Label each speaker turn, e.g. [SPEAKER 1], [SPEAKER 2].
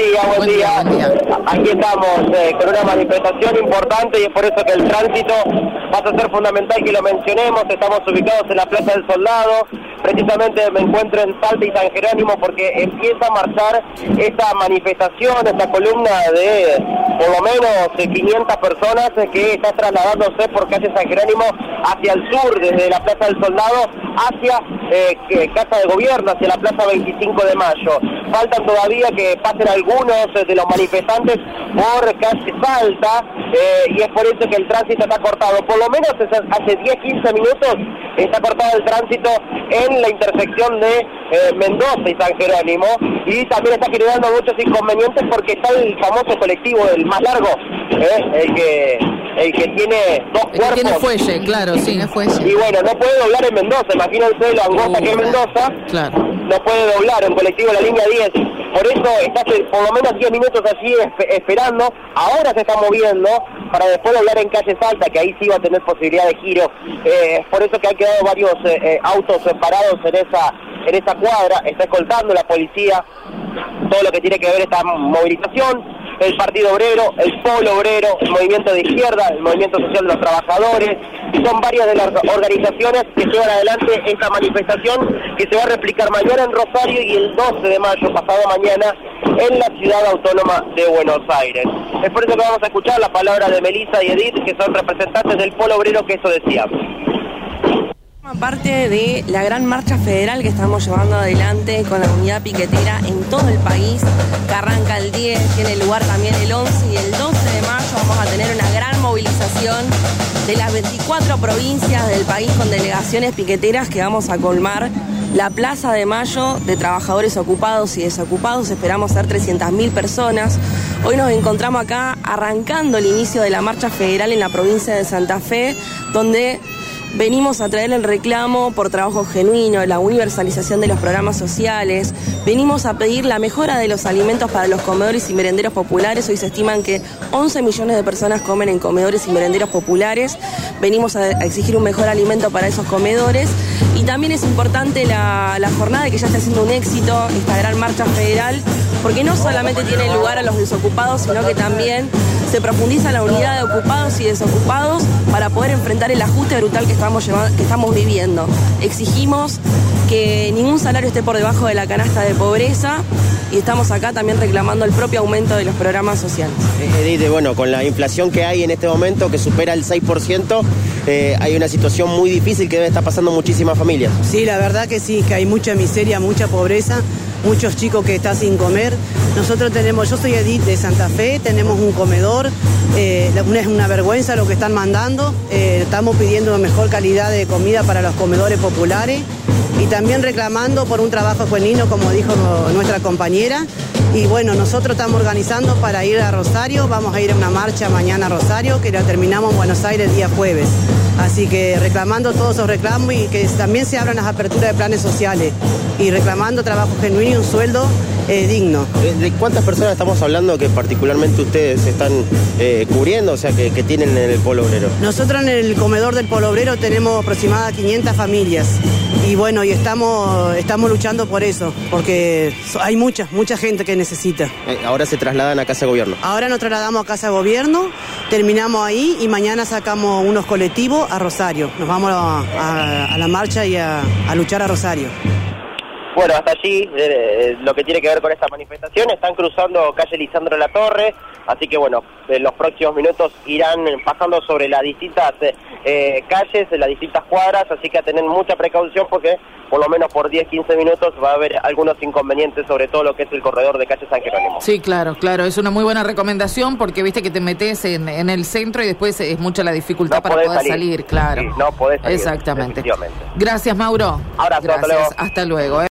[SPEAKER 1] día, buen, día. Aquí estamos eh, con una manifestación importante y es por eso que el tránsito va a ser fundamental que lo mencionemos. Estamos ubicados en la Plaza del Soldado. Precisamente me encuentro en Salta y San Jerónimo porque empieza a marchar esta manifestación, esta columna de por lo menos 500 personas que está trasladándose por calle San Jerónimo hacia el sur, desde la Plaza del Soldado hacia eh, Casa de Gobierno, hacia la Plaza 25 de Mayo. Faltan todavía que pasen algunos de los manifestantes por calle Salta eh, y es por eso que el tránsito está cortado. Por lo menos hace 10-15 minutos está cortado el tránsito en la intersección de eh, Mendoza y San Jerónimo y también está generando muchos inconvenientes porque está el famoso colectivo, el más largo, el que el que tiene dos el cuerpos.
[SPEAKER 2] Tiene fuelle, claro, sí, no fuelle.
[SPEAKER 1] Y bueno, no puede doblar en Mendoza, imagínense lo angosta que es Mendoza.
[SPEAKER 2] Claro.
[SPEAKER 1] No puede doblar en colectivo la línea 10. Por eso está por lo menos 10 minutos allí esperando. Ahora se está moviendo para después doblar en calle Salta, que ahí sí va a tener posibilidad de giro. Eh, es por eso que han quedado varios eh, eh, autos parados en esa, en esa cuadra. Está escoltando la policía todo lo que tiene que ver esta movilización el Partido Obrero, el Polo Obrero, el Movimiento de Izquierda, el Movimiento Social de los Trabajadores, son varias de las organizaciones que llevan adelante esta manifestación que se va a replicar mañana en Rosario y el 12 de mayo, pasado mañana, en la ciudad autónoma de Buenos Aires. Es por eso que vamos a escuchar la palabra de Melissa y Edith, que son representantes del Polo Obrero, que eso decía
[SPEAKER 3] parte de la gran marcha federal que estamos llevando adelante con la unidad piquetera en todo el país, que arranca el 10, tiene lugar también el 11 y el 12 de mayo vamos a tener una gran movilización de las 24 provincias del país con delegaciones piqueteras que vamos a colmar la Plaza de Mayo de trabajadores ocupados y desocupados. Esperamos ser 300.000 personas. Hoy nos encontramos acá arrancando el inicio de la marcha federal en la provincia de Santa Fe, donde Venimos a traer el reclamo por trabajo genuino, la universalización de los programas sociales. Venimos a pedir la mejora de los alimentos para los comedores y merenderos populares. Hoy se estiman que 11 millones de personas comen en comedores y merenderos populares. Venimos a exigir un mejor alimento para esos comedores. Y también es importante la, jornada que ya está siendo un éxito, esta gran marcha federal, porque no solamente tiene lugar a los desocupados, sino que también se profundiza la unidad de ocupados y desocupados para poder enfrentar el ajuste brutal que estamos, que estamos viviendo. Exigimos que ningún salario esté por debajo de la canasta de pobreza y estamos acá también reclamando el propio aumento de los programas sociales.
[SPEAKER 1] Eh, Edith, bueno, con la inflación que hay en este momento, que supera el 6%, eh, hay una situación muy difícil que debe estar pasando muchísimas familias.
[SPEAKER 4] Sí, la verdad que sí, que hay mucha miseria, mucha pobreza muchos chicos que están sin comer. Nosotros tenemos, yo soy Edith de Santa Fe, tenemos un comedor, eh, es una vergüenza lo que están mandando, eh, estamos pidiendo mejor calidad de comida para los comedores populares y también reclamando por un trabajo genuino, como dijo nuestra compañera. Y bueno, nosotros estamos organizando para ir a Rosario, vamos a ir a una marcha mañana a Rosario, que la terminamos en Buenos Aires el día jueves. Así que reclamando todos esos reclamos y que también se abran las aperturas de planes sociales y reclamando trabajo genuino y un sueldo eh, digno.
[SPEAKER 1] ¿De cuántas personas estamos hablando que particularmente ustedes están eh, cubriendo, o sea, que, tienen en el Polo Obrero?
[SPEAKER 4] Nosotros en el comedor del Polo Obrero tenemos aproximadamente 500 familias y bueno, y estamos, estamos luchando por eso, porque hay mucha, mucha gente que necesita.
[SPEAKER 1] Eh, ahora se trasladan a Casa de Gobierno.
[SPEAKER 4] Ahora nos trasladamos a Casa de Gobierno, terminamos ahí y mañana sacamos unos colectivos a Rosario. Nos vamos a, la marcha y a luchar a Rosario.
[SPEAKER 1] Bueno, hasta allí eh, eh, lo que tiene que ver con esta manifestación, están cruzando calle Lisandro La Torre, así que bueno, en los próximos minutos irán pasando sobre las distintas eh, calles, las distintas cuadras, así que a tener mucha precaución porque por lo menos por 10, 15 minutos va a haber algunos inconvenientes sobre todo lo que es el corredor de calle San Jerónimo.
[SPEAKER 2] Sí, claro, claro, es una muy buena recomendación porque viste que te metes en, el centro y después es mucha la dificultad para poder salir, claro.
[SPEAKER 1] no podés salir.
[SPEAKER 2] Exactamente. Gracias, Mauro.
[SPEAKER 1] Ahora,
[SPEAKER 2] Gracias. Hasta luego.